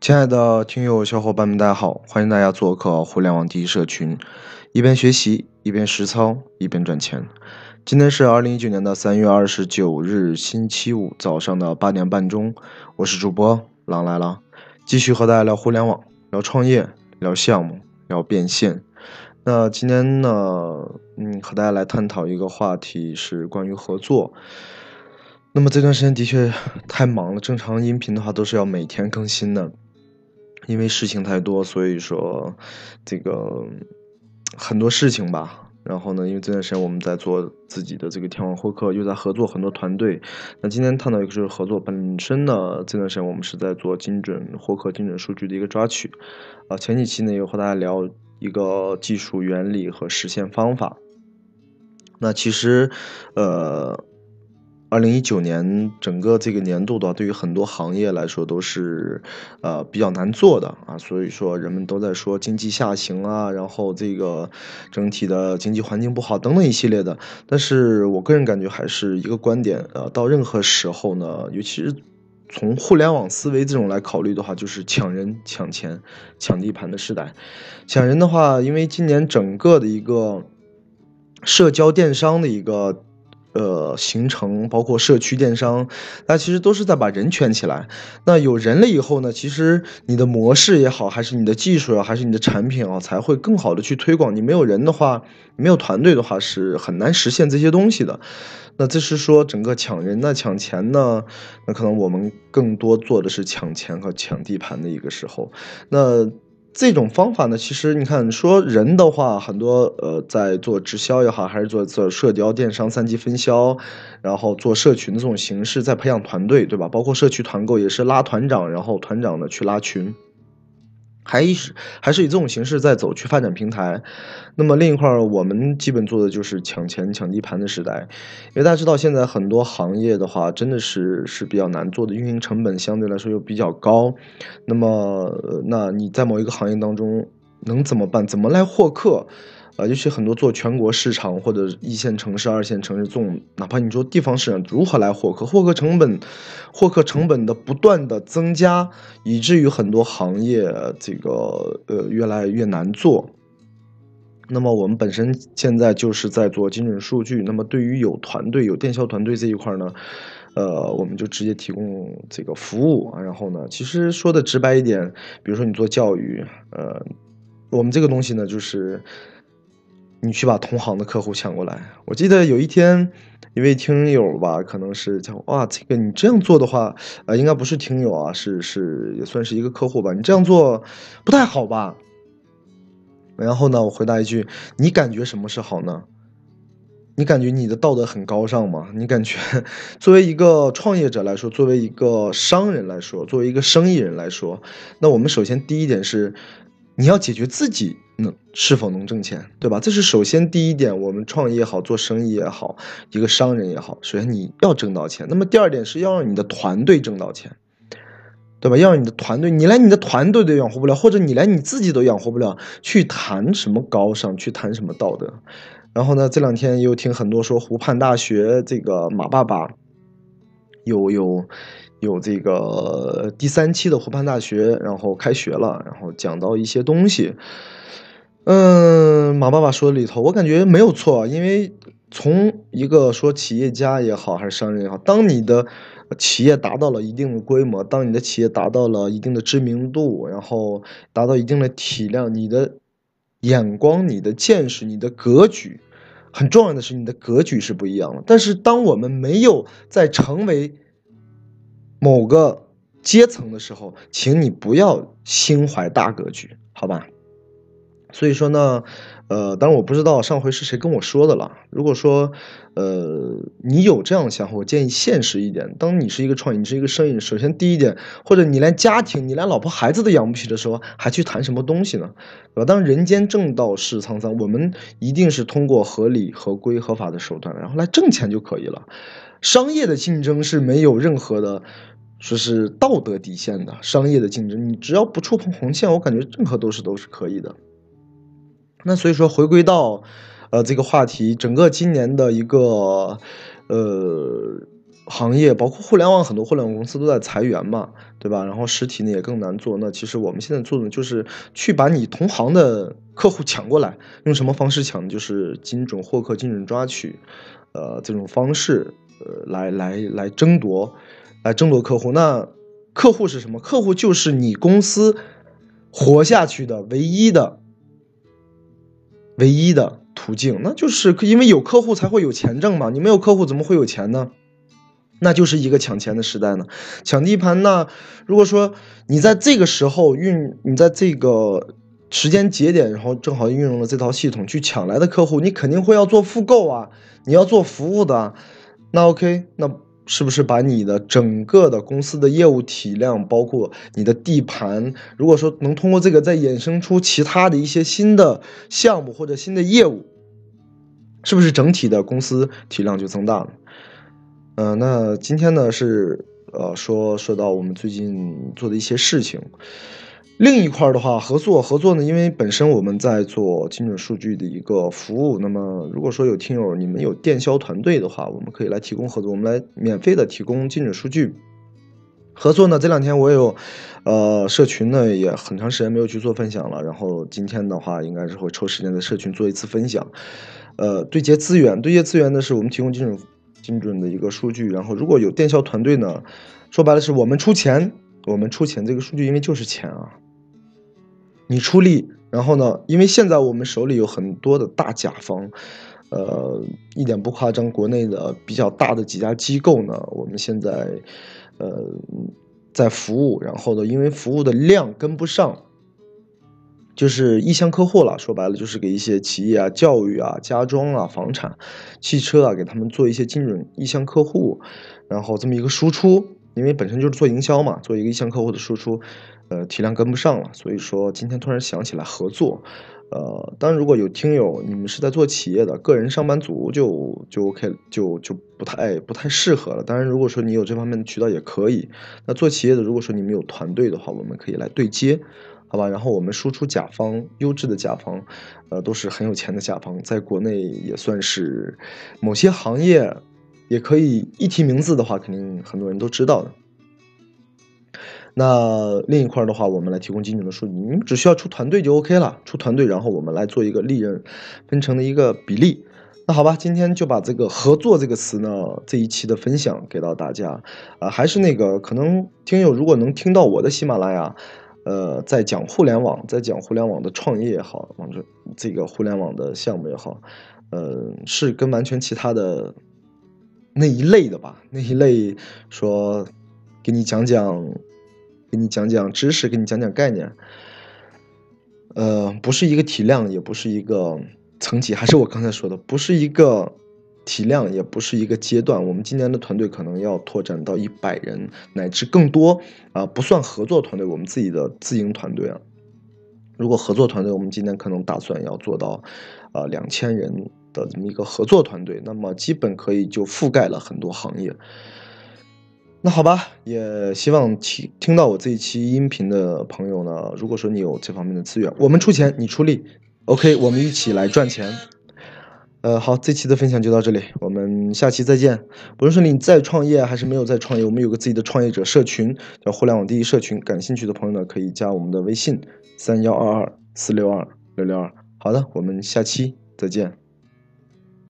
亲爱的听友小伙伴们，大家好！欢迎大家做客互联网第一社群，一边学习，一边实操，一边赚钱。今天是二零一九年的三月二十九日，星期五早上的八点半钟，我是主播狼来了，继续和大家聊互联网，聊创业，聊项目，聊变现。那今天呢，嗯，和大家来探讨一个话题，是关于合作。那么这段时间的确太忙了，正常音频的话都是要每天更新的。因为事情太多，所以说这个很多事情吧。然后呢，因为这段时间我们在做自己的这个天网获客，又在合作很多团队。那今天探讨一个就是合作本身呢，这段时间我们是在做精准获客、精准数据的一个抓取。啊，前几期呢有和大家聊一个技术原理和实现方法。那其实，呃。二零一九年整个这个年度的话，对于很多行业来说都是，呃，比较难做的啊。所以说，人们都在说经济下行啊，然后这个整体的经济环境不好等等一系列的。但是我个人感觉还是一个观点，呃，到任何时候呢，尤其是从互联网思维这种来考虑的话，就是抢人、抢钱、抢地盘的时代。抢人的话，因为今年整个的一个社交电商的一个。呃，形成包括社区电商，那其实都是在把人圈起来。那有人了以后呢，其实你的模式也好，还是你的技术啊，还是你的产品啊，才会更好的去推广。你没有人的话，没有团队的话，是很难实现这些东西的。那这是说整个抢人呢，抢钱呢，那可能我们更多做的是抢钱和抢地盘的一个时候。那。这种方法呢，其实你看，说人的话，很多呃，在做直销也好，还是做做社交电商三级分销，然后做社群的这种形式，在培养团队，对吧？包括社区团购也是拉团长，然后团长呢去拉群。还是还是以这种形式在走去发展平台，那么另一块儿我们基本做的就是抢钱抢地盘的时代，因为大家知道现在很多行业的话真的是是比较难做的，运营成本相对来说又比较高，那么那你在某一个行业当中能怎么办？怎么来获客？啊，尤其很多做全国市场或者一线城市、二线城市这种，哪怕你说地方市场如何来获客，获客成本，获客成本的不断的增加，以至于很多行业这个呃越来越难做。那么我们本身现在就是在做精准数据，那么对于有团队、有电销团队这一块呢，呃，我们就直接提供这个服务啊。然后呢，其实说的直白一点，比如说你做教育，呃，我们这个东西呢，就是。你去把同行的客户抢过来。我记得有一天，一位听友吧，可能是讲哇，这个你这样做的话，呃，应该不是听友啊，是是也算是一个客户吧。你这样做不太好吧？然后呢，我回答一句：你感觉什么是好呢？你感觉你的道德很高尚吗？你感觉作为一个创业者来说，作为一个商人来说，作为一个生意人来说，那我们首先第一点是，你要解决自己。能是否能挣钱，对吧？这是首先第一点。我们创业也好，做生意也好，一个商人也好，首先你要挣到钱。那么第二点是要让你的团队挣到钱，对吧？要让你的团队，你连你的团队都养活不了，或者你连你自己都养活不了，去谈什么高尚，去谈什么道德？然后呢，这两天又听很多说湖畔大学这个马爸爸有有。有这个第三期的湖畔大学，然后开学了，然后讲到一些东西。嗯，马爸爸说里头，我感觉没有错，因为从一个说企业家也好，还是商人也好，当你的企业达到了一定的规模，当你的企业达到了一定的知名度，然后达到一定的体量，你的眼光、你的见识、你的格局，很重要的是你的格局是不一样的。但是，当我们没有在成为某个阶层的时候，请你不要心怀大格局，好吧？所以说呢，呃，当然我不知道上回是谁跟我说的了。如果说，呃，你有这样的想法，我建议现实一点。当你是一个创业，你是一个生意人，首先第一点，或者你连家庭，你连老婆孩子都养不起的时候，还去谈什么东西呢？对吧？当人间正道是沧桑，我们一定是通过合理、合规、合法的手段，然后来挣钱就可以了。商业的竞争是没有任何的说是道德底线的。商业的竞争，你只要不触碰红线，我感觉任何都是都是可以的。那所以说，回归到呃这个话题，整个今年的一个呃行业，包括互联网，很多互联网公司都在裁员嘛，对吧？然后实体呢也更难做。那其实我们现在做的就是去把你同行的客户抢过来，用什么方式抢？就是精准获客、精准抓取，呃，这种方式，呃，来来来争夺，来争夺客户。那客户是什么？客户就是你公司活下去的唯一的、唯一的。途径，那就是因为有客户才会有钱挣嘛。你没有客户怎么会有钱呢？那就是一个抢钱的时代呢，抢地盘。那如果说你在这个时候运，你在这个时间节点，然后正好运用了这套系统去抢来的客户，你肯定会要做复购啊，你要做服务的。那 OK，那。是不是把你的整个的公司的业务体量，包括你的地盘，如果说能通过这个再衍生出其他的一些新的项目或者新的业务，是不是整体的公司体量就增大了？嗯，那今天呢是呃说说到我们最近做的一些事情。另一块的话，合作合作呢，因为本身我们在做精准数据的一个服务，那么如果说有听友你们有电销团队的话，我们可以来提供合作，我们来免费的提供精准数据合作呢。这两天我有，呃，社群呢也很长时间没有去做分享了，然后今天的话应该是会抽时间在社群做一次分享，呃，对接资源，对接资源呢是我们提供精准精准的一个数据，然后如果有电销团队呢，说白了是我们出钱，我们出钱，这个数据因为就是钱啊。你出力，然后呢？因为现在我们手里有很多的大甲方，呃，一点不夸张，国内的比较大的几家机构呢，我们现在，呃，在服务，然后呢，因为服务的量跟不上，就是意向客户了。说白了，就是给一些企业啊、教育啊、家装啊、房产、汽车啊，给他们做一些精准意向客户，然后这么一个输出，因为本身就是做营销嘛，做一个意向客户的输出。呃，体量跟不上了，所以说今天突然想起来合作，呃，当然如果有听友你们是在做企业的个人上班族，就就 OK，就就不太不太适合了。当然，如果说你有这方面的渠道也可以。那做企业的，如果说你们有团队的话，我们可以来对接，好吧？然后我们输出甲方，优质的甲方，呃，都是很有钱的甲方，在国内也算是某些行业，也可以一提名字的话，肯定很多人都知道的。那另一块的话，我们来提供精准的数据，你们只需要出团队就 OK 了，出团队，然后我们来做一个利润分成的一个比例。那好吧，今天就把这个合作这个词呢，这一期的分享给到大家。啊，还是那个，可能听友如果能听到我的喜马拉雅，呃，在讲互联网，在讲互联网的创业也好，或者这个互联网的项目也好，呃，是跟完全其他的那一类的吧，那一类说给你讲讲。给你讲讲知识，给你讲讲概念，呃，不是一个体量，也不是一个层级，还是我刚才说的，不是一个体量，也不是一个阶段。我们今年的团队可能要拓展到一百人乃至更多啊，不算合作团队，我们自己的自营团队啊。如果合作团队，我们今年可能打算要做到啊两千人的这么一个合作团队，那么基本可以就覆盖了很多行业。那好吧，也希望听听到我这一期音频的朋友呢，如果说你有这方面的资源，我们出钱，你出力，OK，我们一起来赚钱。呃，好，这期的分享就到这里，我们下期再见。不论说你在创业还是没有在创业，我们有个自己的创业者社群，叫互联网第一社群，感兴趣的朋友呢可以加我们的微信三幺二二四六二六六二。好的，我们下期再见。